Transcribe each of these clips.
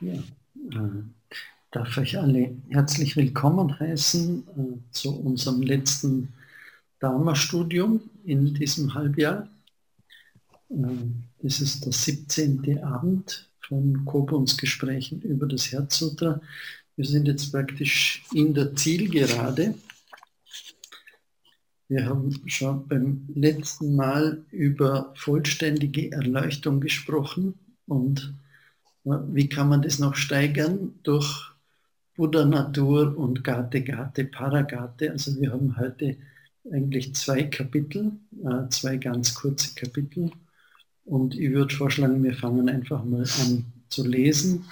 Ja, äh, darf euch alle herzlich willkommen heißen äh, zu unserem letzten Dharma-Studium in diesem Halbjahr. Äh, das ist der 17. Abend von Kobuns Gesprächen über das Herzsutra. Wir sind jetzt praktisch in der Zielgerade. Wir haben schon beim letzten Mal über vollständige Erleuchtung gesprochen und wie kann man das noch steigern? Durch Buddha Natur und Gate Gate Paragate. Also wir haben heute eigentlich zwei Kapitel, äh, zwei ganz kurze Kapitel. Und ich würde vorschlagen, wir fangen einfach mal an zu lesen.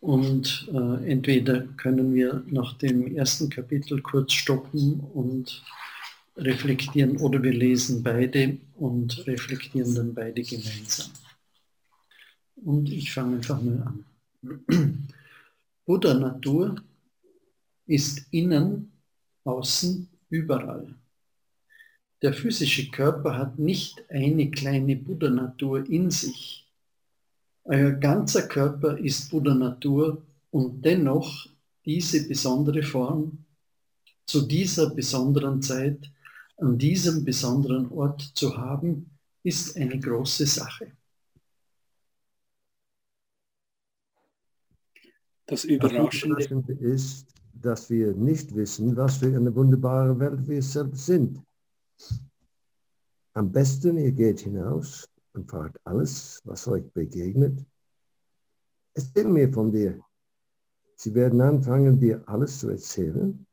Und äh, entweder können wir nach dem ersten Kapitel kurz stoppen und reflektieren oder wir lesen beide und reflektieren dann beide gemeinsam. Und ich fange einfach mal an. Buddha Natur ist innen, außen, überall. Der physische Körper hat nicht eine kleine Buddha Natur in sich. Euer ganzer Körper ist Buddha Natur und dennoch diese besondere Form zu dieser besonderen Zeit an diesem besonderen Ort zu haben, ist eine große Sache. Das Überraschende ist, dass wir nicht wissen, was für eine wunderbare Welt wir selbst sind. Am besten, ihr geht hinaus und fragt alles, was euch begegnet. Erzähl mir von dir. Sie werden anfangen, dir alles zu erzählen.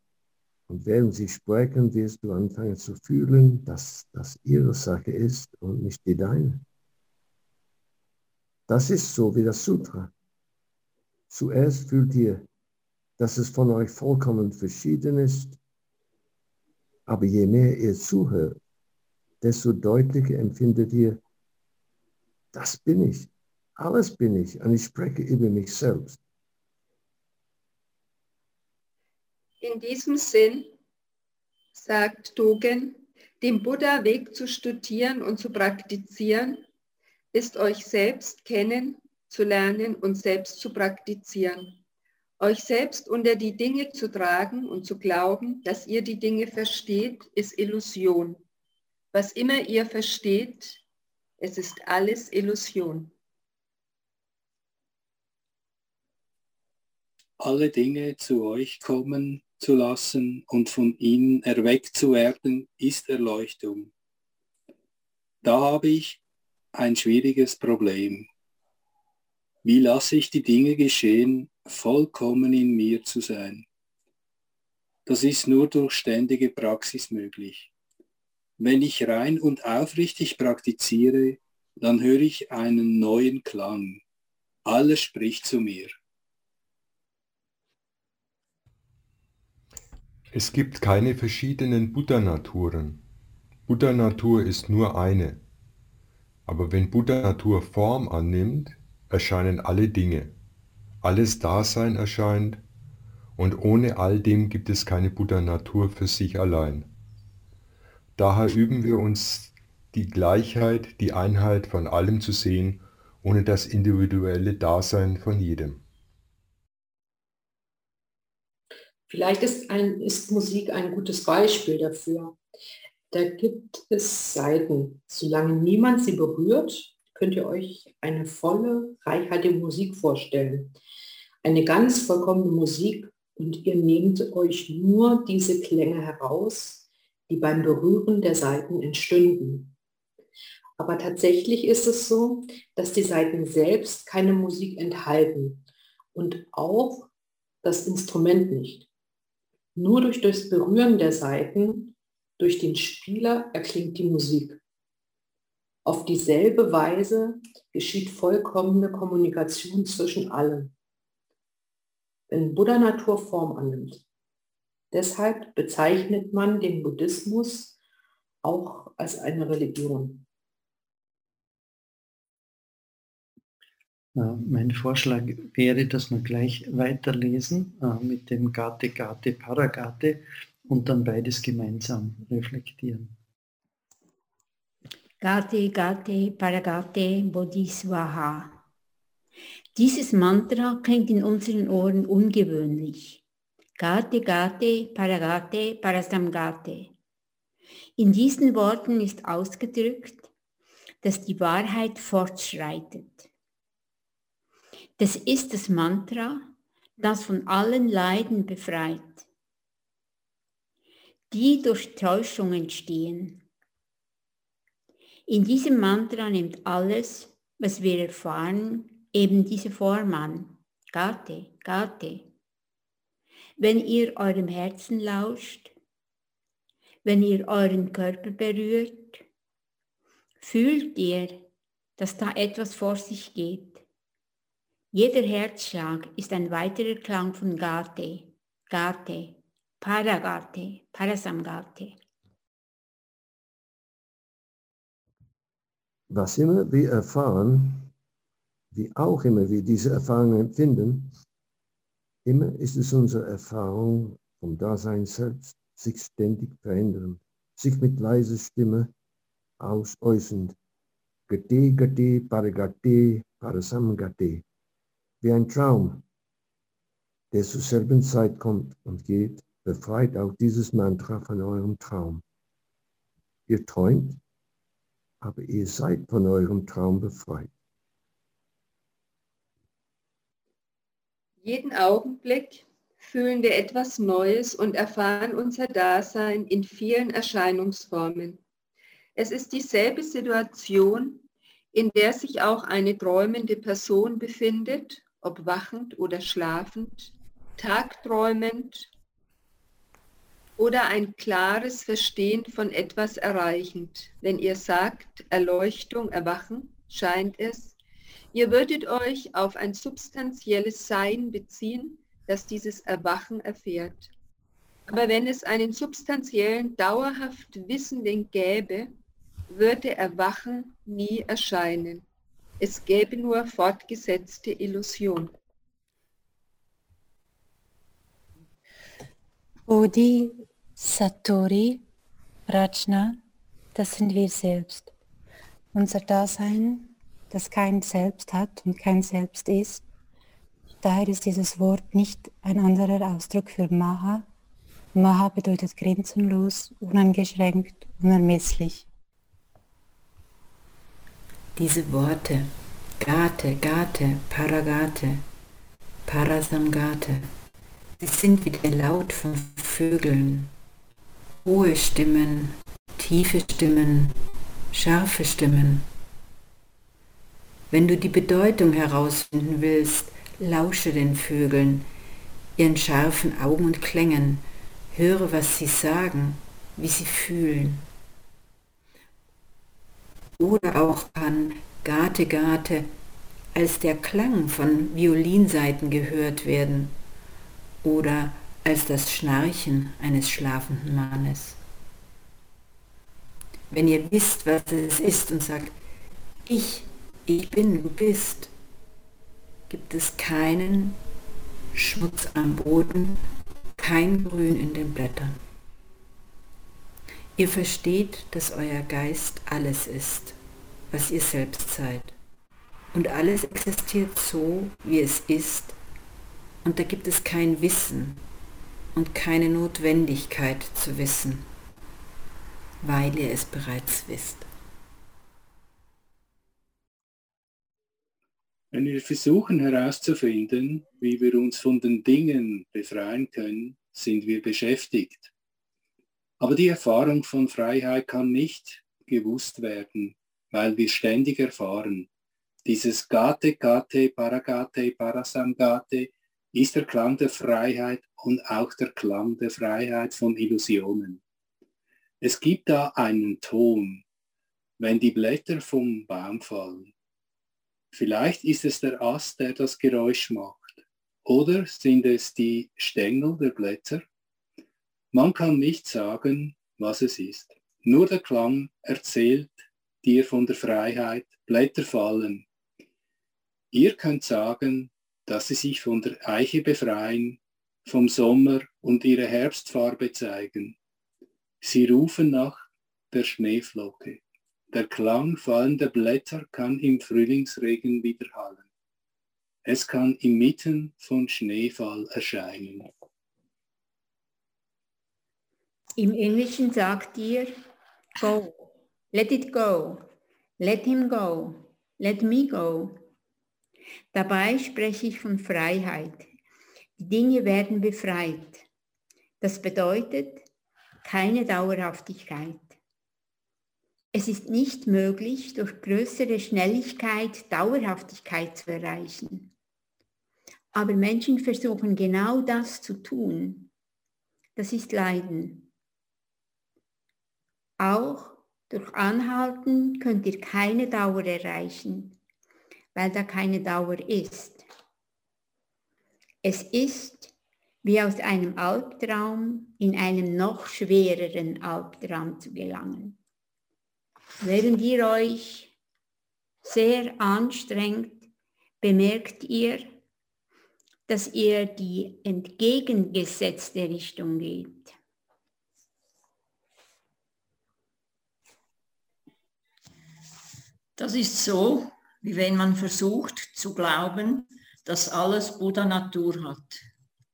Und während sie sprechen, wirst du anfangen zu fühlen, dass das ihre Sache ist und nicht die deine. Das ist so wie das Sutra. Zuerst fühlt ihr, dass es von euch vollkommen verschieden ist. Aber je mehr ihr zuhört, desto deutlicher empfindet ihr, das bin ich. Alles bin ich und ich spreche über mich selbst. In diesem Sinn sagt Dogen, den Buddha-Weg zu studieren und zu praktizieren, ist euch selbst kennen zu lernen und selbst zu praktizieren. Euch selbst unter die Dinge zu tragen und zu glauben, dass ihr die Dinge versteht, ist Illusion. Was immer ihr versteht, es ist alles Illusion. Alle Dinge zu euch kommen zu lassen und von ihnen erweckt zu werden, ist Erleuchtung. Da habe ich ein schwieriges Problem. Wie lasse ich die Dinge geschehen, vollkommen in mir zu sein? Das ist nur durch ständige Praxis möglich. Wenn ich rein und aufrichtig praktiziere, dann höre ich einen neuen Klang. Alles spricht zu mir. Es gibt keine verschiedenen Buddha-Naturen. Buddha-Natur ist nur eine. Aber wenn Buddha-Natur Form annimmt, erscheinen alle Dinge, alles Dasein erscheint, und ohne all dem gibt es keine Buddha-Natur für sich allein. Daher üben wir uns die Gleichheit, die Einheit von allem zu sehen, ohne das individuelle Dasein von jedem. Vielleicht ist, ein, ist Musik ein gutes Beispiel dafür. Da gibt es Seiten, solange niemand sie berührt, könnt ihr euch eine volle, reichhaltige Musik vorstellen. Eine ganz vollkommene Musik und ihr nehmt euch nur diese Klänge heraus, die beim Berühren der Saiten entstünden. Aber tatsächlich ist es so, dass die Saiten selbst keine Musik enthalten und auch das Instrument nicht. Nur durch das Berühren der Saiten, durch den Spieler erklingt die Musik. Auf dieselbe Weise geschieht vollkommene Kommunikation zwischen allen, wenn Buddha Natur Form annimmt. Deshalb bezeichnet man den Buddhismus auch als eine Religion. Mein Vorschlag wäre, dass wir gleich weiterlesen äh, mit dem Gate Gate Paragate und dann beides gemeinsam reflektieren. Gate Gate Paragate Bodhisvaha. Dieses Mantra klingt in unseren Ohren ungewöhnlich. Gate, Gate, Paragate, Parasamgate. In diesen Worten ist ausgedrückt, dass die Wahrheit fortschreitet. Das ist das Mantra, das von allen Leiden befreit, die durch Täuschung entstehen. In diesem Mantra nimmt alles, was wir erfahren, eben diese Form an. Gate, Gate. Wenn ihr eurem Herzen lauscht, wenn ihr euren Körper berührt, fühlt ihr, dass da etwas vor sich geht. Jeder Herzschlag ist ein weiterer Klang von Gate, Gate, Paragate, Parasamgate. Was immer wir erfahren, wie auch immer wir diese Erfahrung empfinden, immer ist es unsere Erfahrung vom Dasein selbst, sich ständig verändern, sich mit leiser Stimme ausäußernd. Gate, Gate, Paragate, Parasamgate. Wie ein Traum, der zur selben Zeit kommt und geht, befreit auch dieses Mantra von eurem Traum. Ihr träumt aber ihr seid von eurem Traum befreit. Jeden Augenblick fühlen wir etwas Neues und erfahren unser Dasein in vielen Erscheinungsformen. Es ist dieselbe Situation, in der sich auch eine träumende Person befindet, ob wachend oder schlafend, tagträumend oder ein klares Verstehen von etwas erreichend. Wenn ihr sagt, Erleuchtung, Erwachen, scheint es, ihr würdet euch auf ein substanzielles Sein beziehen, das dieses Erwachen erfährt. Aber wenn es einen substanziellen, dauerhaft Wissenden gäbe, würde Erwachen nie erscheinen. Es gäbe nur fortgesetzte Illusion. Bodhi, Satori, Prajna, das sind wir selbst. Unser Dasein, das kein Selbst hat und kein Selbst ist. Daher ist dieses Wort nicht ein anderer Ausdruck für Maha. Maha bedeutet grenzenlos, uneingeschränkt, unermesslich. Diese Worte, Gate, Gate, Paragate, Parasamgate, Sie sind wie der Laut von Vögeln. Hohe Stimmen, tiefe Stimmen, scharfe Stimmen. Wenn du die Bedeutung herausfinden willst, lausche den Vögeln, ihren scharfen Augen und Klängen, höre, was sie sagen, wie sie fühlen. Oder auch kann Gate Gate als der Klang von Violinseiten gehört werden oder als das Schnarchen eines schlafenden Mannes. Wenn ihr wisst, was es ist und sagt, ich, ich bin, du bist, gibt es keinen Schmutz am Boden, kein Grün in den Blättern. Ihr versteht, dass euer Geist alles ist, was ihr selbst seid. Und alles existiert so, wie es ist, und da gibt es kein Wissen und keine Notwendigkeit zu wissen, weil ihr es bereits wisst. Wenn wir versuchen herauszufinden, wie wir uns von den Dingen befreien können, sind wir beschäftigt. Aber die Erfahrung von Freiheit kann nicht gewusst werden, weil wir ständig erfahren. Dieses Gate, Gate, Paragate, Parasamgate ist der Klang der Freiheit und auch der Klang der Freiheit von Illusionen. Es gibt da einen Ton, wenn die Blätter vom Baum fallen. Vielleicht ist es der Ast, der das Geräusch macht. Oder sind es die Stängel der Blätter? Man kann nicht sagen, was es ist. Nur der Klang erzählt dir von der Freiheit, Blätter fallen. Ihr könnt sagen, dass sie sich von der Eiche befreien, vom Sommer und ihre Herbstfarbe zeigen. Sie rufen nach der Schneeflocke. Der Klang fallender Blätter kann im Frühlingsregen widerhallen. Es kann inmitten von Schneefall erscheinen. Im Englischen sagt ihr, go, let it go, let him go, let me go. Dabei spreche ich von Freiheit. Die Dinge werden befreit. Das bedeutet keine Dauerhaftigkeit. Es ist nicht möglich, durch größere Schnelligkeit Dauerhaftigkeit zu erreichen. Aber Menschen versuchen genau das zu tun. Das ist Leiden. Auch durch Anhalten könnt ihr keine Dauer erreichen, weil da keine Dauer ist. Es ist wie aus einem Albtraum in einen noch schwereren Albtraum zu gelangen. Während ihr euch sehr anstrengt, bemerkt ihr, dass ihr die entgegengesetzte Richtung geht. Das ist so, wie wenn man versucht zu glauben, dass alles Buddha-Natur hat.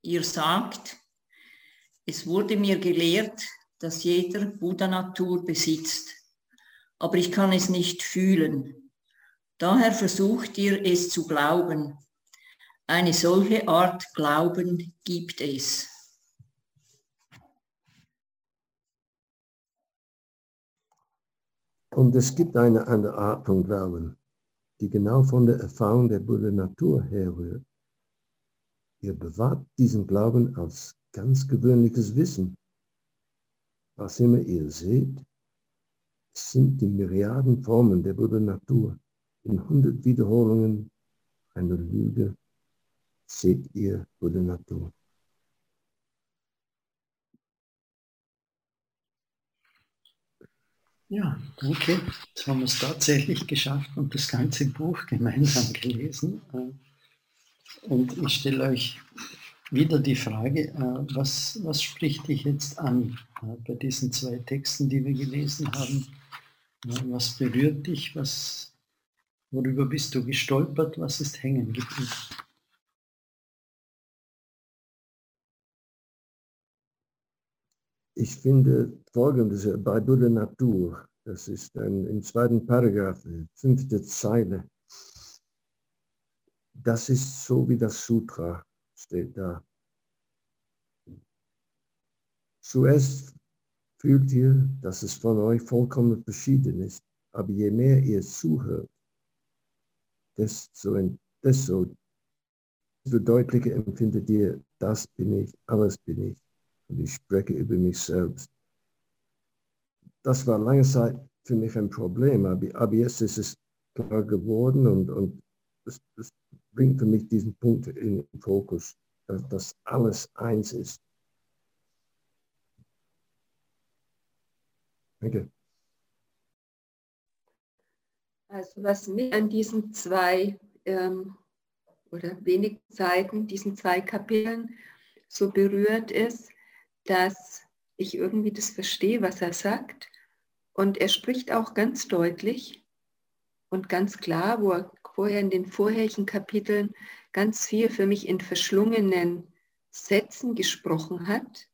Ihr sagt, es wurde mir gelehrt, dass jeder Buddha-Natur besitzt, aber ich kann es nicht fühlen. Daher versucht ihr es zu glauben. Eine solche Art Glauben gibt es. Und es gibt eine andere Art von Glauben, die genau von der Erfahrung der Buddha Natur herrührt. Ihr bewahrt diesen Glauben als ganz gewöhnliches Wissen. Was immer ihr seht, sind die Myriaden Formen der Buddha Natur. In hundert Wiederholungen einer Lüge seht ihr Buddha Ja, danke. Jetzt haben wir es tatsächlich geschafft und das ganze Buch gemeinsam gelesen. Und ich stelle euch wieder die Frage, äh, was, was spricht dich jetzt an äh, bei diesen zwei Texten, die wir gelesen haben? Was berührt dich? Was, worüber bist du gestolpert? Was ist hängen geblieben? Ich finde folgendes bei Buddha Natur, das ist ein, im zweiten Paragraph, fünfte Zeile. Das ist so wie das Sutra steht da. Zuerst fühlt ihr, dass es von euch vollkommen verschieden ist, aber je mehr ihr zuhört, desto, desto deutlicher empfindet ihr, das bin ich, alles bin ich und ich spreche über mich selbst. Das war lange Zeit für mich ein Problem, aber, jetzt ist es klar geworden und, und es, es bringt für mich diesen Punkt in den Fokus, dass, dass alles eins ist. Danke. Also was mich an diesen zwei ähm, oder wenigen Seiten, diesen zwei Kapiteln so berührt ist, dass ich irgendwie das verstehe, was er sagt. Und er spricht auch ganz deutlich und ganz klar, wo er vorher in den vorherigen Kapiteln ganz viel für mich in verschlungenen Sätzen gesprochen hat.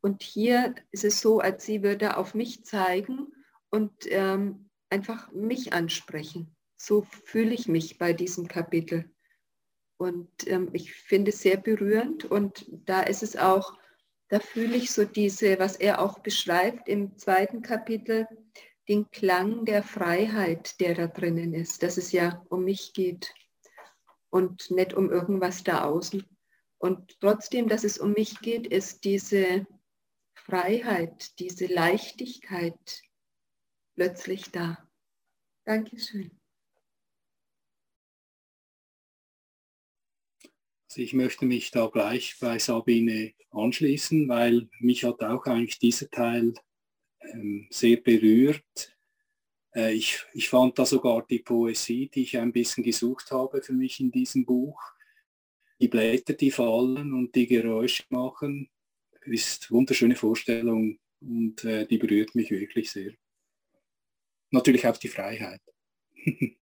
Und hier ist es so, als sie würde auf mich zeigen und ähm, einfach mich ansprechen. So fühle ich mich bei diesem Kapitel. Und ähm, ich finde es sehr berührend und da ist es auch da fühle ich so diese, was er auch beschreibt im zweiten Kapitel, den Klang der Freiheit, der da drinnen ist, dass es ja um mich geht und nicht um irgendwas da außen. Und trotzdem, dass es um mich geht, ist diese Freiheit, diese Leichtigkeit plötzlich da. Dankeschön. Also ich möchte mich da gleich bei Sabine anschließen, weil mich hat auch eigentlich dieser Teil ähm, sehr berührt. Äh, ich, ich fand da sogar die Poesie, die ich ein bisschen gesucht habe für mich in diesem Buch. Die Blätter, die fallen und die Geräusche machen, ist wunderschöne Vorstellung und äh, die berührt mich wirklich sehr. Natürlich auch die Freiheit.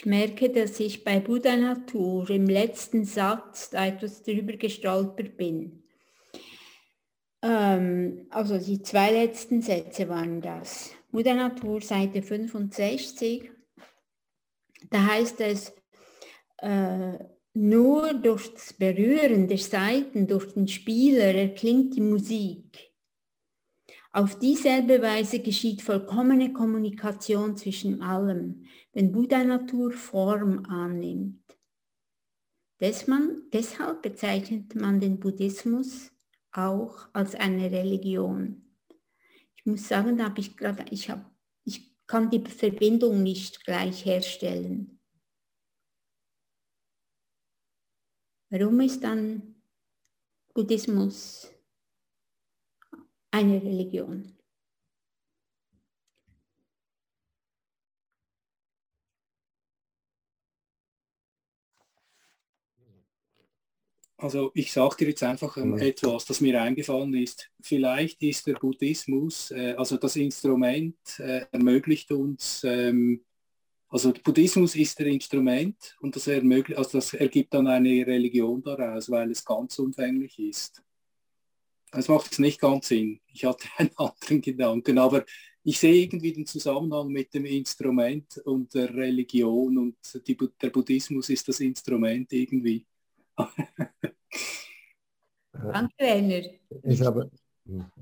Ich merke, dass ich bei Buddha Natur im letzten Satz etwas drüber gestolpert bin. Ähm, also die zwei letzten Sätze waren das. Buddha Natur, Seite 65. Da heißt es, äh, nur durch das Berühren der Seiten, durch den Spieler erklingt die Musik. Auf dieselbe Weise geschieht vollkommene Kommunikation zwischen allem, wenn Buddha-Natur Form annimmt. deshalb bezeichnet man den Buddhismus auch als eine Religion. Ich muss sagen, da habe ich gerade, ich, hab, ich kann die Verbindung nicht gleich herstellen. Warum ist dann Buddhismus eine Religion? Also ich sage dir jetzt einfach ähm, etwas, das mir eingefallen ist. Vielleicht ist der Buddhismus, äh, also das Instrument äh, ermöglicht uns, ähm, also Buddhismus ist der Instrument und das, ermöglicht, also das ergibt dann eine Religion daraus, weil es ganz umfänglich ist. Das macht jetzt nicht ganz Sinn. Ich hatte einen anderen Gedanken, aber ich sehe irgendwie den Zusammenhang mit dem Instrument und der Religion und die, der Buddhismus ist das Instrument irgendwie. Danke, Rainer. Ich habe.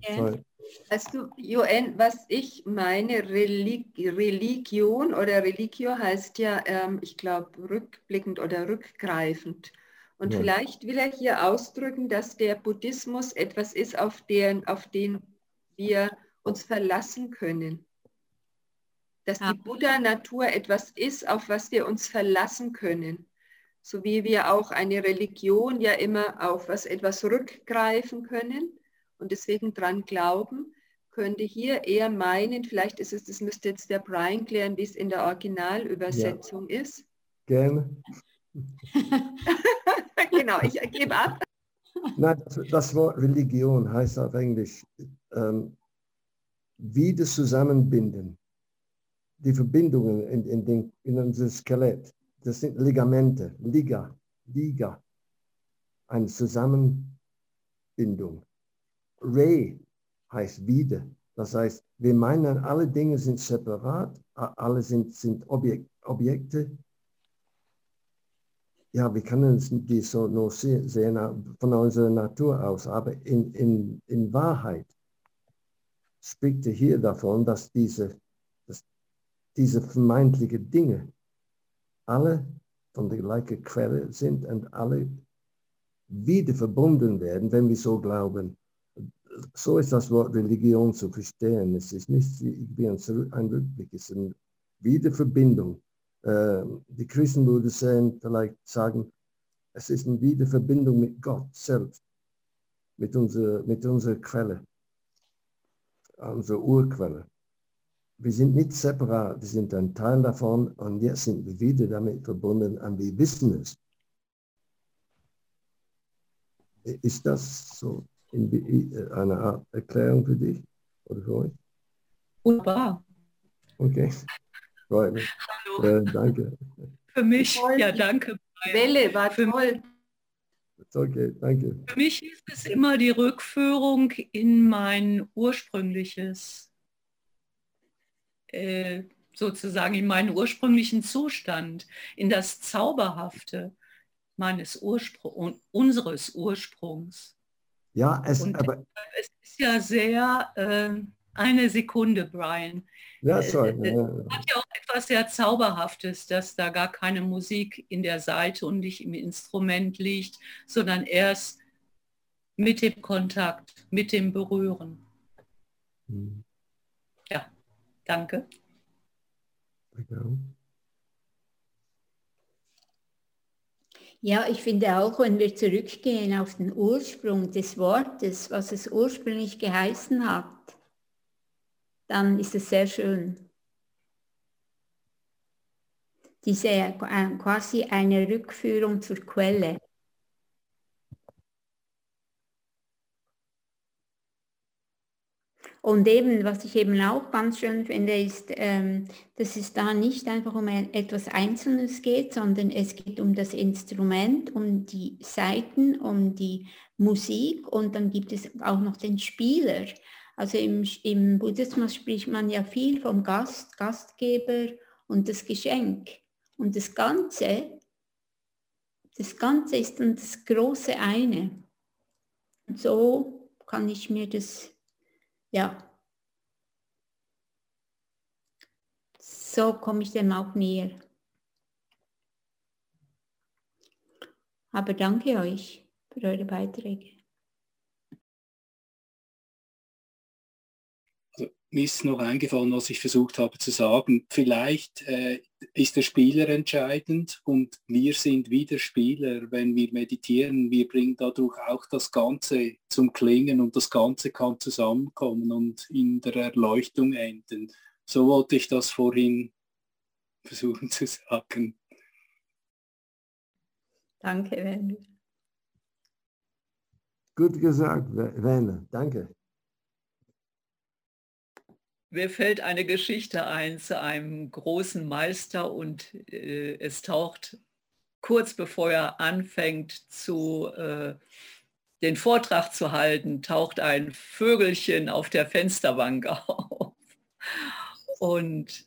Sorry. Weißt du, Joen, was ich meine, Relig Religion oder Religio heißt ja, ähm, ich glaube, rückblickend oder rückgreifend. Und ja. vielleicht will er hier ausdrücken, dass der Buddhismus etwas ist, auf den, auf den wir uns verlassen können. Dass ja. die Buddha-Natur etwas ist, auf was wir uns verlassen können so wie wir auch eine Religion ja immer auf was etwas rückgreifen können und deswegen dran glauben, könnte hier eher meinen, vielleicht ist es, das müsste jetzt der Brian klären, wie es in der Originalübersetzung ja. ist. Gerne. genau, ich gebe ab. Nein, das Wort Religion heißt auf Englisch ähm, wieder zusammenbinden. Die Verbindungen in, in, den, in unser Skelett das sind Ligamente, Liga, Liga, eine Zusammenbindung. Re heißt wieder. Das heißt, wir meinen, alle Dinge sind separat, alle sind, sind Objek Objekte. Ja, wir können die so nur sehen von unserer Natur aus, aber in, in, in Wahrheit spricht er hier davon, dass diese, dass diese vermeintlichen Dinge alle von der gleichen Quelle sind und alle wieder verbunden werden, wenn wir so glauben. So ist das Wort Religion zu verstehen. Es ist nicht wie ein Rückblick, es ist eine Wiederverbindung. Ähm, die Christen würden sagen, vielleicht sagen, es ist eine Wiederverbindung mit Gott selbst, mit unserer, mit unserer Quelle, unserer Urquelle wir sind nicht separat, wir sind ein Teil davon und jetzt sind wir wieder damit verbunden und wir wissen es. Ist das so eine Art Erklärung für dich oder für euch? Wunderbar. Okay. Right. Hallo. Äh, danke. Für mich, ja, danke. Welle war für toll. Okay, danke. Für mich ist es immer die Rückführung in mein ursprüngliches äh, sozusagen in meinen ursprünglichen Zustand, in das Zauberhafte meines Ursprung, unseres Ursprungs. Ja, es, aber es ist ja sehr äh, eine Sekunde, Brian. Ja, sorry. Äh, äh, hat ja auch etwas sehr Zauberhaftes, dass da gar keine Musik in der Seite und nicht im Instrument liegt, sondern erst mit dem Kontakt, mit dem Berühren. Hm. Danke. Ja, ich finde auch, wenn wir zurückgehen auf den Ursprung des Wortes, was es ursprünglich geheißen hat, dann ist es sehr schön. Diese äh, quasi eine Rückführung zur Quelle. Und eben, was ich eben auch ganz schön finde, ist, ähm, dass es da nicht einfach um etwas Einzelnes geht, sondern es geht um das Instrument, um die Saiten, um die Musik und dann gibt es auch noch den Spieler. Also im, im Buddhismus spricht man ja viel vom Gast, Gastgeber und das Geschenk. Und das Ganze, das Ganze ist dann das große eine. Und so kann ich mir das ja. So komme ich dem auch näher. Aber danke euch für eure Beiträge. mir ist noch eingefallen, was ich versucht habe zu sagen. Vielleicht äh, ist der Spieler entscheidend und wir sind wieder Spieler, wenn wir meditieren. Wir bringen dadurch auch das Ganze zum Klingen und das Ganze kann zusammenkommen und in der Erleuchtung enden. So wollte ich das vorhin versuchen zu sagen. Danke, Werner. Gut gesagt, Werner. Danke. Mir fällt eine Geschichte ein zu einem großen Meister und äh, es taucht kurz bevor er anfängt zu äh, den Vortrag zu halten, taucht ein Vögelchen auf der Fensterbank auf. Und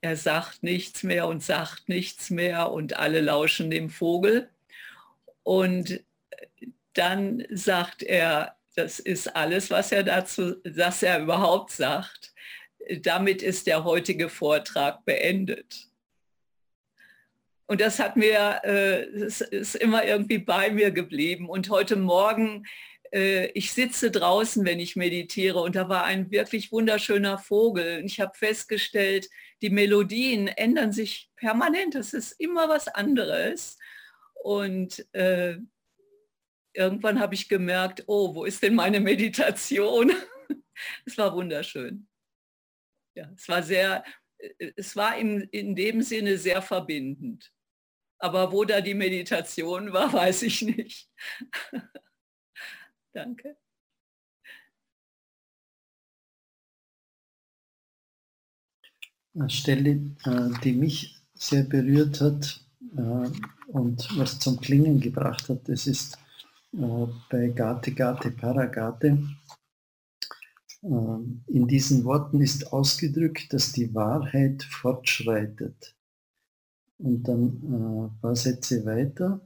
er sagt nichts mehr und sagt nichts mehr und alle lauschen dem Vogel. Und dann sagt er, das ist alles, was er dazu, dass er überhaupt sagt. Damit ist der heutige Vortrag beendet. Und das hat mir, äh, ist immer irgendwie bei mir geblieben. Und heute Morgen, äh, ich sitze draußen, wenn ich meditiere, und da war ein wirklich wunderschöner Vogel. Und ich habe festgestellt, die Melodien ändern sich permanent. Das ist immer was anderes. Und äh, irgendwann habe ich gemerkt, oh, wo ist denn meine Meditation? es war wunderschön. Ja, es war sehr, äh, es war in, in dem Sinne sehr verbindend. Aber wo da die Meditation war, weiß ich nicht. Danke. Eine Stelle, äh, die mich sehr berührt hat äh, und was zum Klingen gebracht hat, das ist bei Gate, Gate, Paragate. Ähm, in diesen Worten ist ausgedrückt, dass die Wahrheit fortschreitet. Und dann ein äh, paar Sätze weiter.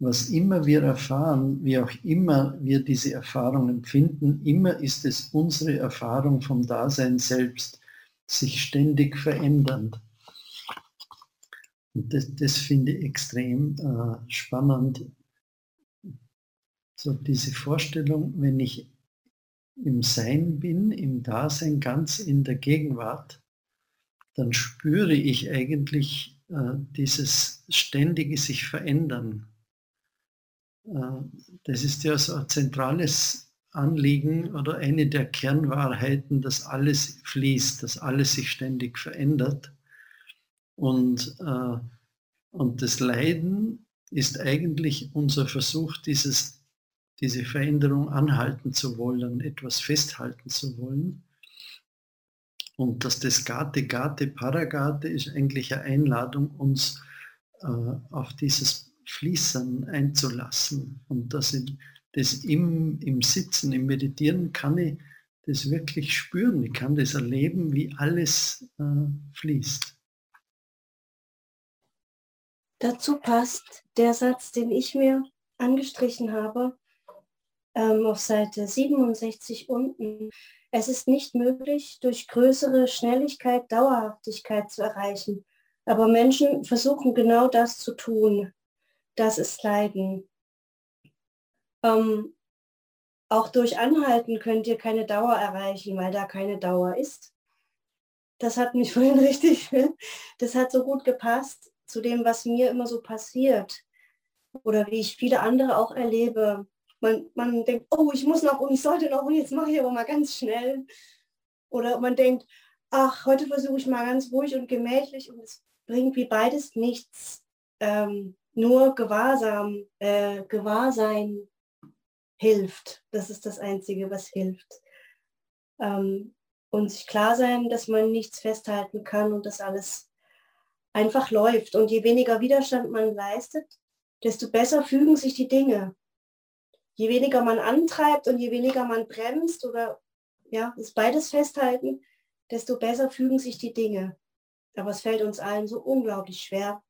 Was immer wir erfahren, wie auch immer wir diese Erfahrung empfinden, immer ist es unsere Erfahrung vom Dasein selbst, sich ständig verändernd. Und das, das finde ich extrem äh, spannend, so diese Vorstellung, wenn ich im Sein bin, im Dasein, ganz in der Gegenwart, dann spüre ich eigentlich äh, dieses ständige sich verändern. Äh, das ist ja so ein zentrales Anliegen oder eine der Kernwahrheiten, dass alles fließt, dass alles sich ständig verändert. Und, äh, und das Leiden ist eigentlich unser Versuch, dieses diese Veränderung anhalten zu wollen, etwas festhalten zu wollen. Und dass das Gate, Gate, Paragate ist eigentlich eine Einladung, uns äh, auf dieses Fließen einzulassen. Und dass ich das im, im Sitzen, im Meditieren kann ich das wirklich spüren. Ich kann das erleben, wie alles äh, fließt. Dazu passt der Satz, den ich mir angestrichen habe, ähm, auf Seite 67 unten. Es ist nicht möglich, durch größere Schnelligkeit Dauerhaftigkeit zu erreichen. Aber Menschen versuchen genau das zu tun. Das ist Leiden. Ähm, auch durch Anhalten könnt ihr keine Dauer erreichen, weil da keine Dauer ist. Das hat mich vorhin richtig, das hat so gut gepasst zu dem, was mir immer so passiert oder wie ich viele andere auch erlebe man, man denkt, oh, ich muss noch und ich sollte noch und jetzt mache ich aber mal ganz schnell. Oder man denkt, ach, heute versuche ich mal ganz ruhig und gemächlich und es bringt wie beides nichts. Ähm, nur Gewahrsam, äh, Gewahrsein hilft. Das ist das Einzige, was hilft. ähm, und sich klar sein, dass man nichts festhalten kann und dass alles einfach läuft. Und je weniger Widerstand man leistet, desto besser fügen sich die Dinge. Je weniger man antreibt und je weniger man bremst oder ja, ist beides festhalten, desto besser fügen sich die Dinge. Aber es fällt uns allen so unglaublich schwer.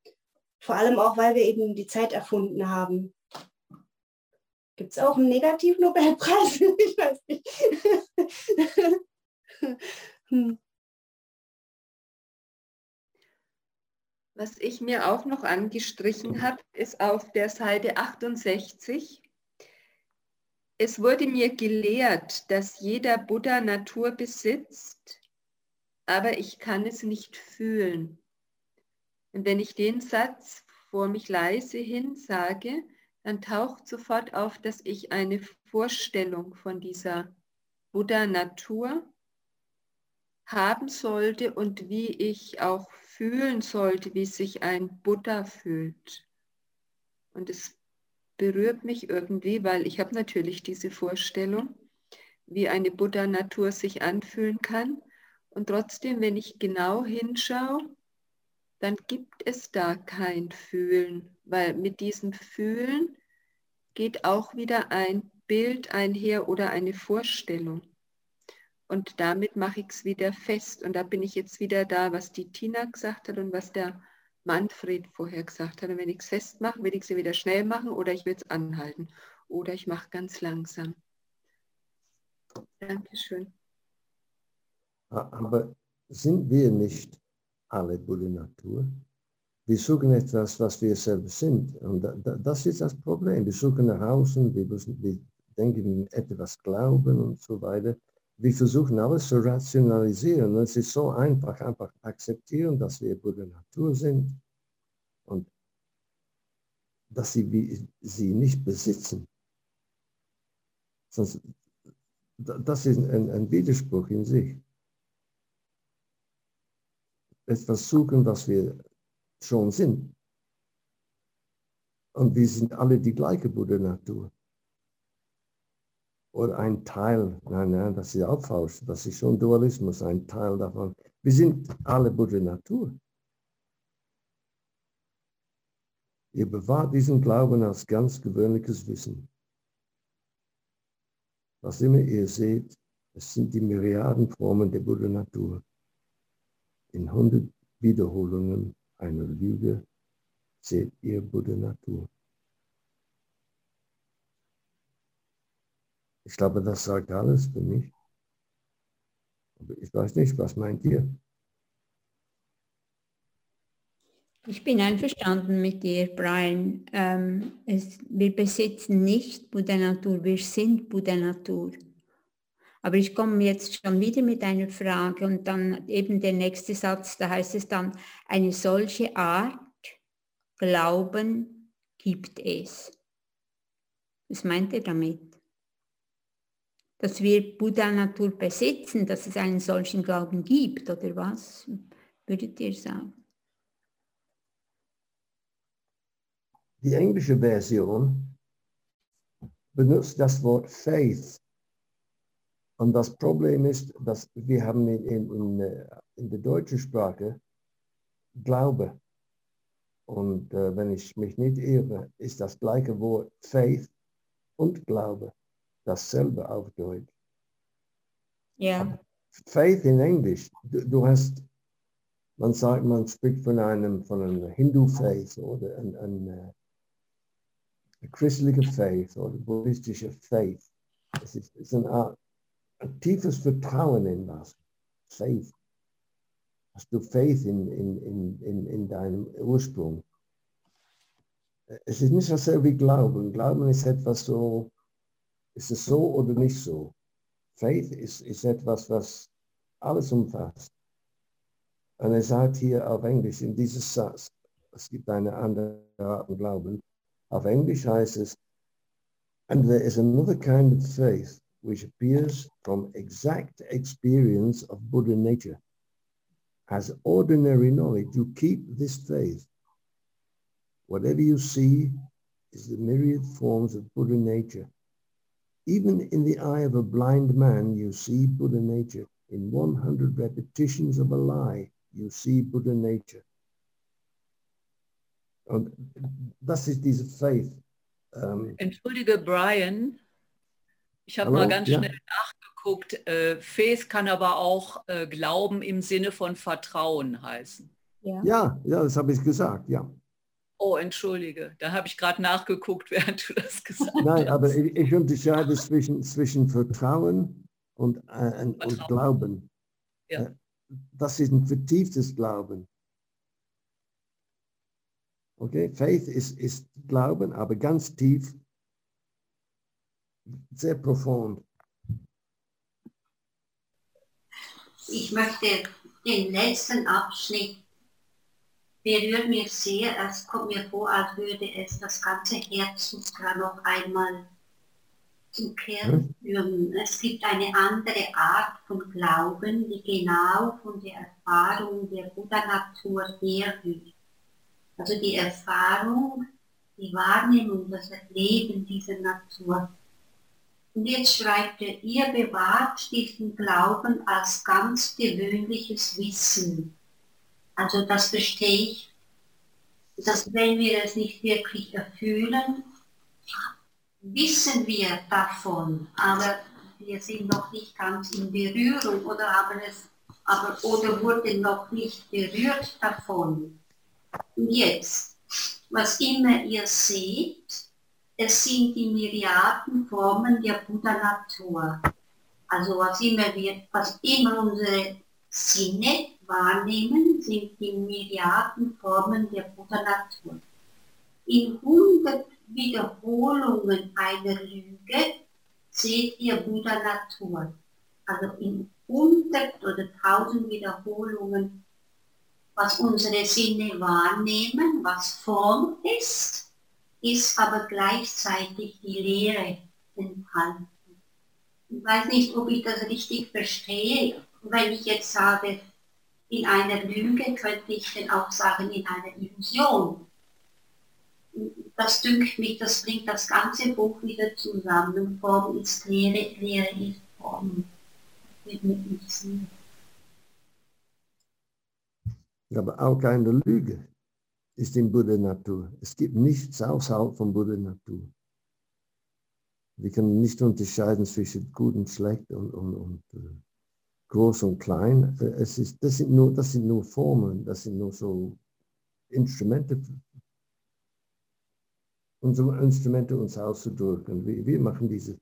Vor allem auch, weil wir eben die Zeit erfunden haben. Gibt es auch einen Negativnobelpreis? ich weiß nicht. hm. Was ich mir auch noch angestrichen habe, ist auf der Seite 68. Es wurde mir gelehrt, dass jeder Buddha Natur besitzt, aber ich kann es nicht fühlen. Und wenn ich den Satz vor mich leise hin sage, dann taucht sofort auf, dass ich eine Vorstellung von dieser Buddha Natur haben sollte und wie ich auch fühlen sollte, wie sich ein Buddha fühlt. Und es berührt mich irgendwie, weil ich habe natürlich diese Vorstellung, wie eine Buddha-Natur sich anfühlen kann. Und trotzdem, wenn ich genau hinschaue, dann gibt es da kein Fühlen, weil mit diesem Fühlen geht auch wieder ein Bild einher oder eine Vorstellung. Und damit mache ich es wieder fest. Und da bin ich jetzt wieder da, was die Tina gesagt hat und was der Manfred vorher gesagt hat. Wenn ich es festmache, will ich es wieder schnell machen oder ich will es anhalten. Oder ich mache ganz langsam. Dankeschön. Aber sind wir nicht alle Buddha Natur? Wir suchen etwas, was wir selber sind. Und das ist das Problem. Wir suchen nach außen, wir, müssen, wir denken etwas glauben und so weiter wir versuchen alles zu rationalisieren. Es ist so einfach, einfach akzeptieren, dass wir Buddha Natur sind und dass sie sie nicht besitzen. Sonst, das ist ein, ein Widerspruch in sich. Etwas suchen, was wir schon sind. Und wir sind alle die gleiche Buddha-Natur oder ein Teil, nein, nein, das ist auch falsch, das ist schon Dualismus, ein Teil davon. Wir sind alle Buddha Natur. Ihr bewahrt diesen Glauben als ganz gewöhnliches Wissen. Was immer ihr seht, es sind die Myriaden Formen der Buddha Natur. In hundert Wiederholungen einer Lüge seht ihr Buddha Natur. Ich glaube, das sagt alles für mich. Aber ich weiß nicht, was meint ihr? Ich bin einverstanden mit dir, Brian. Ähm, es, wir besitzen nicht Buddha Natur, wir sind Buddha Natur. Aber ich komme jetzt schon wieder mit einer Frage und dann eben der nächste Satz, da heißt es dann, eine solche Art Glauben gibt es. Was meint er damit? Dass wir Buddha-Natur besitzen, dass es einen solchen Glauben gibt, oder was würdet ihr sagen? Die englische Version benutzt das Wort Faith. Und das Problem ist, dass wir haben in, in, in der deutschen Sprache Glaube. Und äh, wenn ich mich nicht irre, ist das gleiche Wort Faith und Glaube dasselbe auf Deutsch. Ja. Faith in Englisch, du, du, hast, man sagt, man spricht von einem, von einem Hindu-Faith oder ein, ein, ein äh, christlicher Faith oder buddhistischer Faith. Es ist, es ist eine Art, ein tiefes Vertrauen in was. Faith. Hast du Faith in, in, in, in, in deinem Ursprung? Es ist nicht dasselbe wie Glauben. Glauben ist etwas so, ist es so oder nicht so? Faith ist, ist etwas, was alles umfasst. Und er sagt hier auf Englisch in diesem Satz, es gibt eine andere Art von Glauben. Auf Englisch heißt es, and there is another kind of faith which appears from exact experience of Buddha nature. As ordinary knowledge, you keep this faith. Whatever you see is the myriad forms of Buddha nature Even in the eye of a blind man, you see Buddha nature. In 100 repetitions of a lie, you see Buddha nature. Und das ist diese Faith. Ähm, Entschuldige, Brian. Ich habe mal ganz Ja. schnell nachgeguckt. Äh, Faith kann aber auch äh, Glauben im Sinne von Vertrauen heißen. Ja. ja, ja, das habe ich gesagt, ja. Oh, entschuldige. Da habe ich gerade nachgeguckt, während du das gesagt Nein, hast. aber ich, ich unterscheide zwischen, zwischen Vertrauen und, äh, und Vertrauen. Glauben. Ja. Äh, Das ist ein vertieftes Glauben. Okay, Faith ist, ist Glauben, aber ganz tief, sehr profund. Ich möchte den letzten Abschnitt berührt mir sehr. Es kommt mir vor, als würde es das ganze Herz sogar noch einmal zum Kern führen. Es gibt eine andere Art von Glauben, die genau von der Erfahrung der Buddha-Natur herrührt. Also die Erfahrung, die Wahrnehmung, das Erleben dieser Natur. Und jetzt schreibt er, ihr bewahrt diesen Glauben als ganz gewöhnliches Wissen. Also das verstehe ich, dass wenn wir es nicht wirklich erfüllen, wissen wir davon, aber wir sind noch nicht ganz in Berührung oder haben es, aber oder wurden noch nicht berührt davon. Und jetzt, was immer ihr seht, es sind die Myriaden Formen der Buddha-Natur. Also was immer, wir, was immer unsere Sinne wahrnehmen, sind die Myriaden Formen der Buddha-Natur. In 100 Wiederholungen einer Lüge seht ihr Buddha-Natur. Also in 100 oder 1000 Wiederholungen, was unsere Sinne wahrnehmen, was Form ist, ist aber gleichzeitig die Lehre enthalten. Ich weiß nicht, ob ich das richtig verstehe. Wenn ich jetzt sage, in einer Lüge, könnte ich dann auch sagen, in einer Illusion. Das dünkt mich, das bringt das ganze Buch wieder zusammen. Form ist Lehre, Lehre ist Form. Aber auch keine Lüge ist in Buddha-Natur. Es gibt nichts außerhalb von Buddha-Natur. Wir können nicht unterscheiden zwischen gut und schlecht und, und, und äh, groß und klein. Es ist, das, sind nur, das sind nur Formen, das sind nur so Instrumente, unsere Instrumente uns auszudrücken. Wir, wir machen diese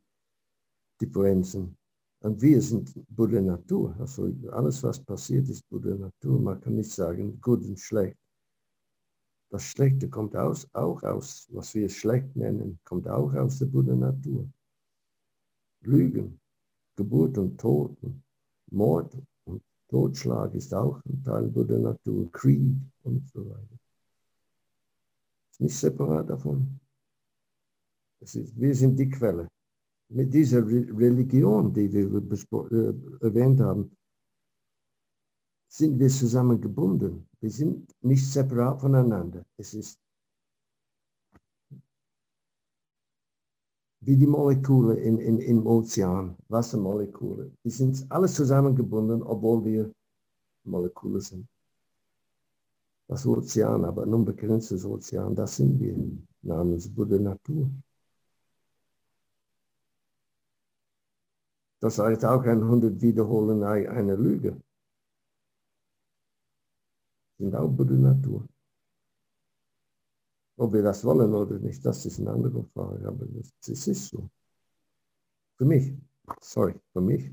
Differenzen. Und wir sind Buddha Natur. Also alles, was passiert, ist Buddha Natur. Man kann nicht sagen, gut und schlecht. Das Schlechte kommt aus, auch aus, was wir schlecht nennen, kommt auch aus der Buddha Natur. Lügen, Geburt und Tod, Mord und Totschlag ist auch ein Teil Buddha Natur, Krieg und so weiter. Ist nicht separat davon. Es ist, wir sind die Quelle. Mit dieser Re Religion, die wir äh, erwähnt haben, sind wir zusammen gebunden. Wir sind nicht separat voneinander. Es ist wie die Moleküle in, in, im Ozean, Wassermoleküle. Die sind alle zusammengebunden, obwohl wir Moleküle sind. Das Ozean, aber ein unbegrenztes Ozean, das sind wir namens Buddha Natur. Das heißt auch ein 100 Wiederholen einer Lüge. Sind auch Buddha Natur. Ob wir das wollen oder nicht, das ist eine andere Frage, aber das, ist so. Für mich, sorry, für mich.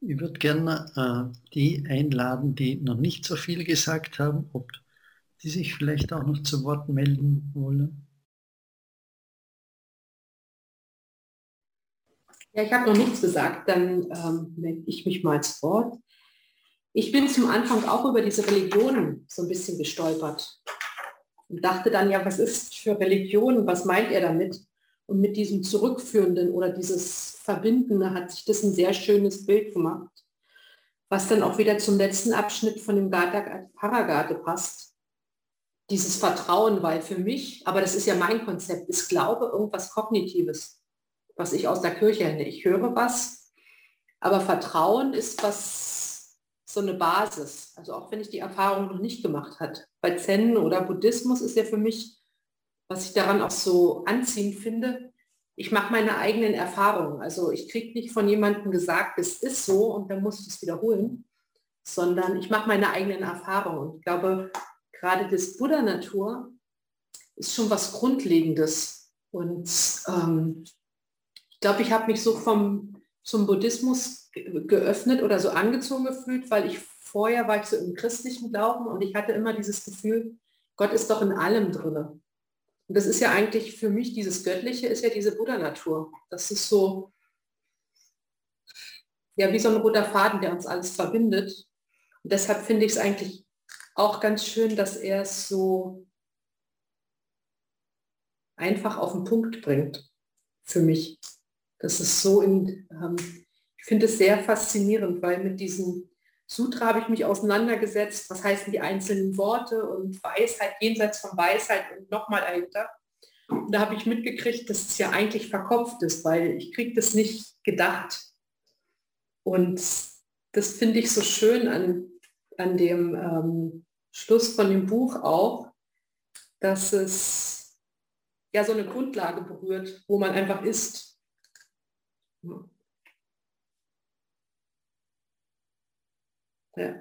Ich würde gerne äh, die einladen, die noch nicht so viel gesagt haben, ob die sich vielleicht auch noch zu Wort melden wollen. Ja, ich habe noch nichts gesagt, dann ähm, melde ich mich mal ins Wort. Ich bin zum Anfang auch über diese Religionen so ein bisschen gestolpert und dachte dann, ja, was ist für Religion, was meint er damit? Und mit diesem Zurückführenden oder dieses Verbindende hat sich das ein sehr schönes Bild gemacht, was dann auch wieder zum letzten Abschnitt von dem Gata Paragate passt. Dieses Vertrauen, weil für mich, aber das ist ja mein Konzept, ist Glaube irgendwas Kognitives. was ich aus der Kirche kenne. Ich höre was, aber Vertrauen ist was, so eine Basis. Also auch wenn ich die Erfahrung noch nicht gemacht hat. Bei Zen oder Buddhismus ist ja für mich, was ich daran auch so anziehend finde, ich mache meine eigenen Erfahrungen. Also ich kriege nicht von jemandem gesagt, es ist so und dann muss ich es wiederholen, sondern ich mache meine eigenen Erfahrungen. Und ich glaube, gerade das Buddha-Natur ist schon was Grundlegendes. Und ähm, ich glaube, ich habe mich so vom, zum Buddhismus geöffnet oder so angezogen gefühlt, weil ich vorher war ich so im christlichen Glauben und ich hatte immer dieses Gefühl, Gott ist doch in allem drin. Und das ist ja eigentlich für mich, dieses Göttliche ist ja diese Buddha-Natur. Das ist so, ja, wie so ein roter Faden, der uns alles verbindet. Und deshalb finde ich es eigentlich auch ganz schön, dass er es so einfach auf den Punkt bringt für mich. Das ist so in, ähm, finde es sehr faszinierend, weil mit diesem Sutra habe ich mich auseinandergesetzt, was heißen die einzelnen Worte und Weisheit, jenseits von Weisheit und nochmal dahinter. Und da habe ich mitgekriegt, dass es ja eigentlich verkopft ist, weil ich kriege das nicht gedacht. Und das finde ich so schön an, an dem ähm, Schluss von dem Buch auch, dass es ja so eine Grundlage berührt, wo man einfach ist. Ja.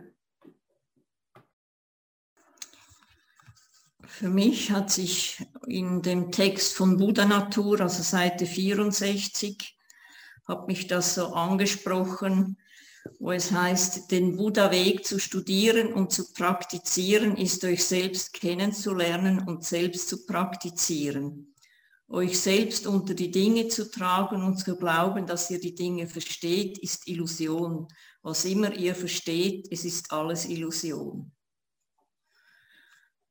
Für mich hat sich in dem Text von Buddha Natur, also Seite 64, hat mich das so angesprochen, wo es heißt, den Buddha-Weg zu studieren und zu praktizieren, ist euch selbst kennenzulernen und selbst zu praktizieren. Euch selbst unter die Dinge zu tragen und zu glauben, dass ihr die Dinge versteht, ist Illusion was immer ihr versteht, es ist alles Illusion.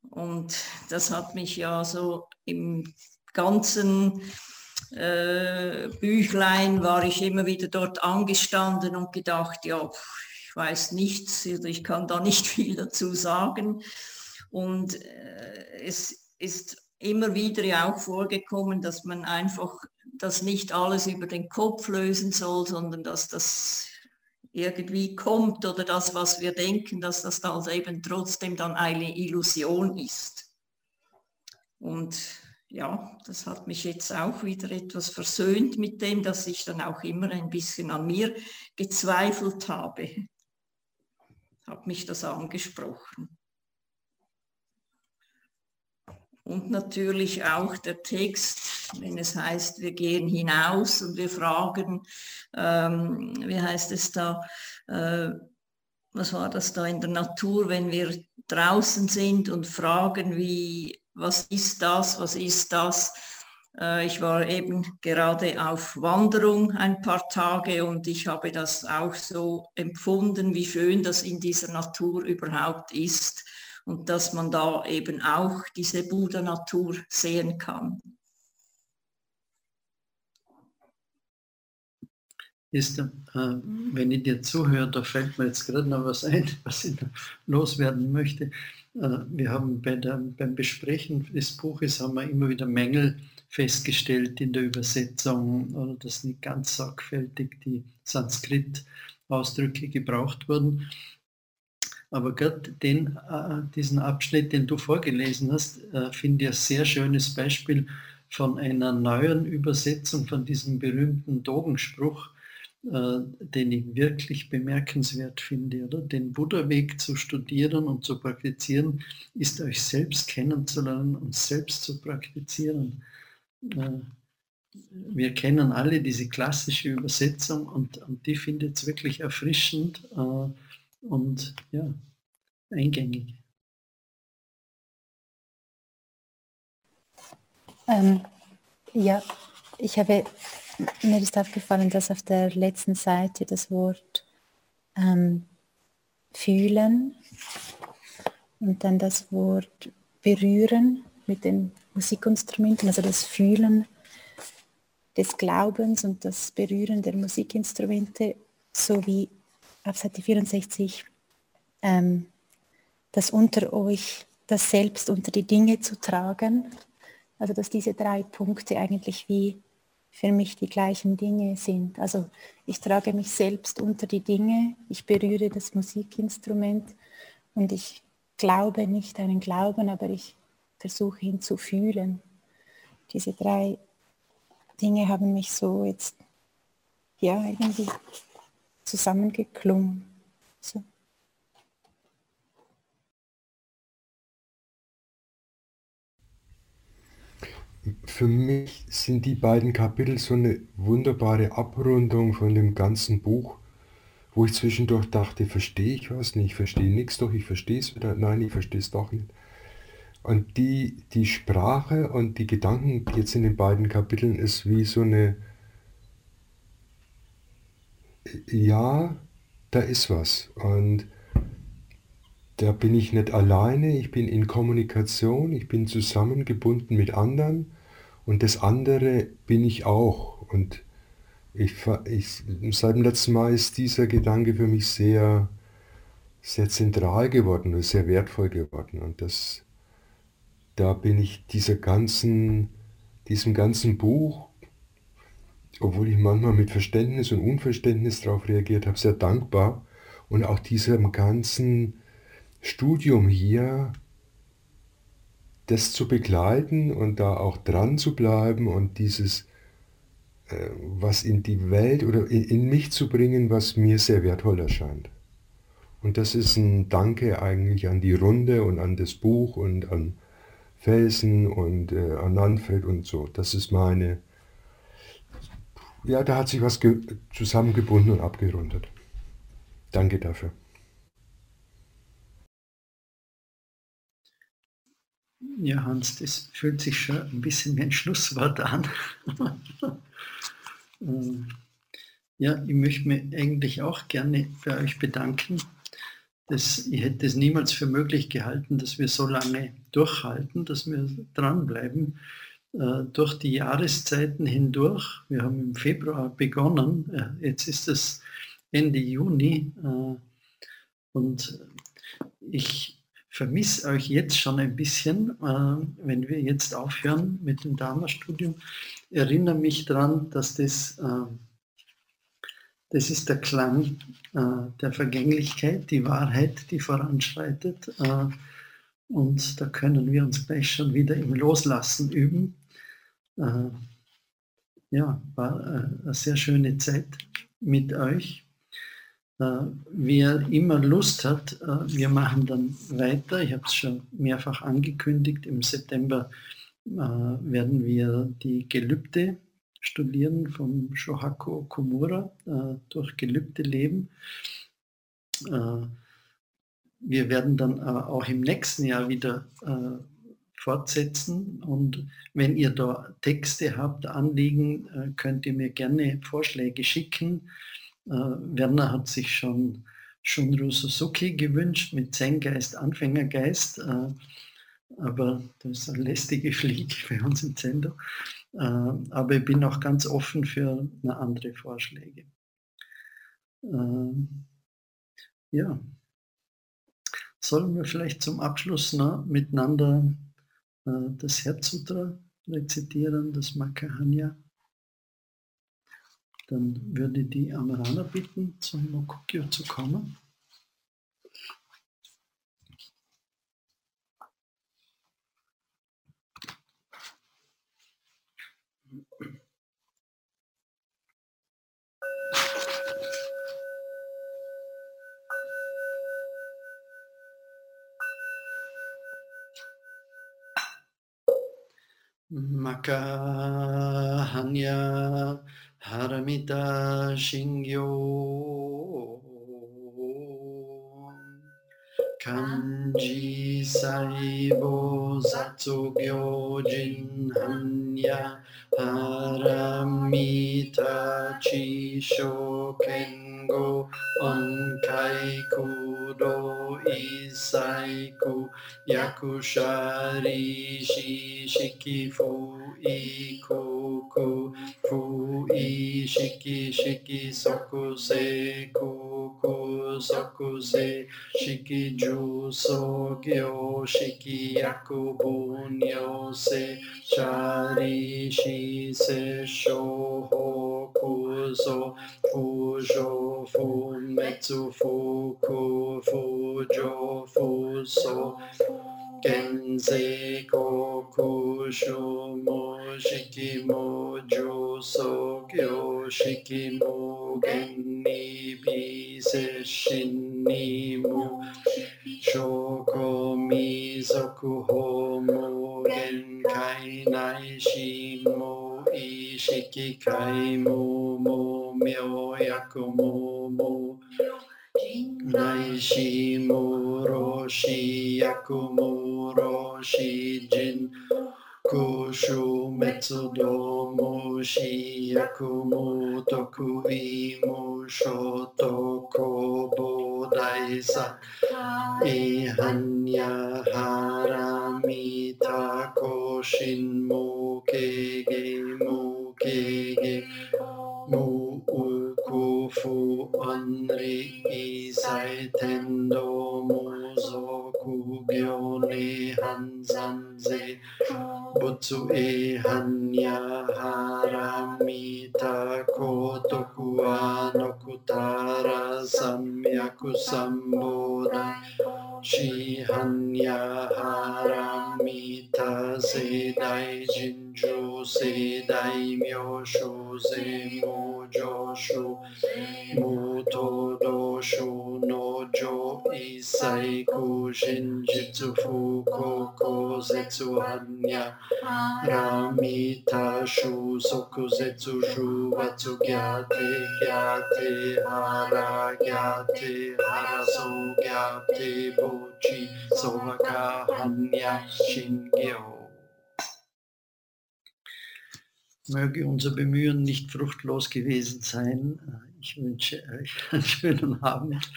Und das hat mich ja so im ganzen äh, Büchlein war ich immer wieder dort angestanden und gedacht, ja, ich weiß nichts, ich kann da nicht viel dazu sagen. Und äh, es ist immer wieder ja auch vorgekommen, dass man einfach das nicht alles über den Kopf lösen soll, sondern dass das irgendwie kommt oder das, was wir denken, dass das dann eben trotzdem dann eine Illusion ist. Und ja, das hat mich jetzt auch wieder etwas versöhnt mit dem, dass ich dann auch immer ein bisschen an mir gezweifelt habe. Hat mich das angesprochen. Und natürlich auch der Text, wenn es heißt, wir gehen hinaus und wir fragen, ähm, wie heißt es da, äh, was war das da in der Natur, wenn wir draußen sind und fragen, wie, was ist das, was ist das? Äh, ich war eben gerade auf Wanderung ein paar Tage und ich habe das auch so empfunden, wie schön das in dieser Natur überhaupt ist und dass man da eben auch diese Buddha-Natur sehen kann. Ist, äh, wenn ich dir zuhöre, da fällt mir jetzt gerade noch was ein, was ich loswerden möchte. Äh, wir haben bei der, beim Besprechen des Buches haben wir immer wieder Mängel festgestellt in der Übersetzung oder dass nicht ganz sorgfältig die Sanskrit-Ausdrücke gebraucht wurden. Aber gerade den, äh, diesen Abschnitt, den du vorgelesen hast, äh, finde ich ein sehr schönes Beispiel von einer neuen Übersetzung von diesem berühmten Dogenspruch, äh, den ich wirklich bemerkenswert finde. Oder? Den Buddha-Weg zu studieren und zu praktizieren, ist euch selbst kennenzulernen und selbst zu praktizieren. Wir kennen alle diese klassische Übersetzung und, und die findet es wirklich erfrischend. Äh, und ja, eingängig. Ähm, ja, ich habe, mir ist aufgefallen, dass auf der letzten Seite das Wort ähm, fühlen und dann das Wort berühren mit den Musikinstrumenten, also das Fühlen des Glaubens und das Berühren der Musikinstrumente sowie auf Seite 64, ähm, das unter euch, das Selbst unter die Dinge zu tragen. Also dass diese drei Punkte eigentlich wie für mich die gleichen Dinge sind. Also ich trage mich selbst unter die Dinge, ich berühre das Musikinstrument und ich glaube nicht einen Glauben, aber ich versuche ihn zu fühlen. Diese drei Dinge haben mich so jetzt ja irgendwie zusammengeklungen. So. Für mich sind die beiden Kapitel so eine wunderbare Abrundung von dem ganzen Buch, wo ich zwischendurch dachte, verstehe ich was nicht, verstehe nichts, doch ich verstehe es wieder, nein, ich verstehe es doch nicht. Und die, die Sprache und die Gedanken jetzt in den beiden Kapiteln ist wie so eine, ja, da ist was. Und da bin ich nicht alleine, ich bin in Kommunikation, ich bin zusammengebunden mit anderen und das andere bin ich auch. Und ich, ich, seit dem letzten Mal ist dieser Gedanke für mich sehr, sehr zentral geworden und sehr wertvoll geworden. Und das, da bin ich dieser ganzen, diesem ganzen Buch, obwohl ich manchmal mit Verständnis und Unverständnis darauf reagiert habe, sehr dankbar. Und auch diesem ganzen Studium hier, das zu begleiten und da auch dran zu bleiben und dieses, äh, was in die Welt oder in, in mich zu bringen, was mir sehr wertvoll erscheint. Und das ist ein Danke eigentlich an die Runde und an das Buch und an Felsen und äh, an Nanfeld und so. Das ist meine, ja, da hat sich was zusammengebunden und abgerundet. Danke dafür. Ja, Hans, das fühlt sich schon ein bisschen wie ein Schlusswort an. Ähm, ja, ich möchte mich eigentlich auch gerne bei euch bedanken das, ich hätte es niemals für möglich gehalten, dass wir so lange durchhalten, dass wir dranbleiben. Äh, durch die Jahreszeiten hindurch, wir haben im Februar begonnen, äh, jetzt ist es Ende Juni äh, und ich vermisse euch jetzt schon ein bisschen, wenn wir jetzt aufhören mit dem Dharma-Studium. Erinnere mich daran, dass das das ist der Klang der Vergänglichkeit, die Wahrheit, die voranschreitet. Und da können wir uns gleich schon wieder im Loslassen üben. Äh, ja, war äh, eine sehr schöne Zeit mit euch. Äh, wer immer Lust hat, äh, wir machen dann weiter. Ich habe es schon mehrfach angekündigt. Im September werden wir die Gelübde studieren vom Shohaku Komura äh, durch gelübde Leben. Wir werden dann aber auch im nächsten Jahr wieder fortsetzen und wenn ihr da Texte habt, Anliegen, äh, könnt ihr mir gerne Vorschläge schicken. Äh, Werner hat sich schon Shunru Suzuki gewünscht mit Zen-Geist, Anfängergeist, äh, aber das ist eine lästige Fliege für uns im Zendo. Ähm, aber ich bin auch ganz offen für andere Vorschläge. Ähm, ja, sollen wir vielleicht zum Abschluss noch miteinander das Herzsutra rezitieren, das Makahanya? Dann würde die Amarana bitten, zum Mokukyo zu kommen. Makahanya Haramita Shingyo. Kanji Saibo Zatsugyo Hanya Paramita Chisho Kengo Onkai Kudo Isaiku Yakushari Shishiki Fu Ikoku Fu Ishiki Shiki Soku Seku Ku Soku Se Shiki Ju Sogyo Shiki Yaku Bunyo Se shari Shiki shi se sho ho ku so fu jo fu metsu fu ku fu jo fu so 天聖高校所も式も上層教式も現に微接心にも証拠未ナ法も限界内心も意識モもも妙薬もも Najsi muroshi yakumuroshi jin kushu metsudo mushi yakumu toku imu shoto kobo daisa ihanya haramita koshin mu zetsu hanya ramita shu soku zetsu shu watsu gyate gyate hara gyate hara so gyate bochi sovaka hanya shingyo Möge unser Bemühen nicht fruchtlos gewesen sein. Ich wünsche euch einen schönen Abend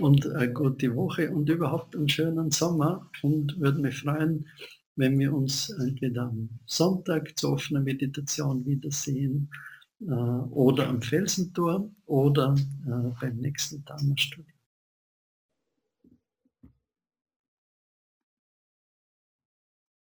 und eine gute Woche und überhaupt einen schönen Sommer und würde mich freuen, wenn wir uns entweder am Sonntag zur offenen Meditation wiedersehen äh, oder am Felsentor oder äh, beim nächsten Dharma-Studium.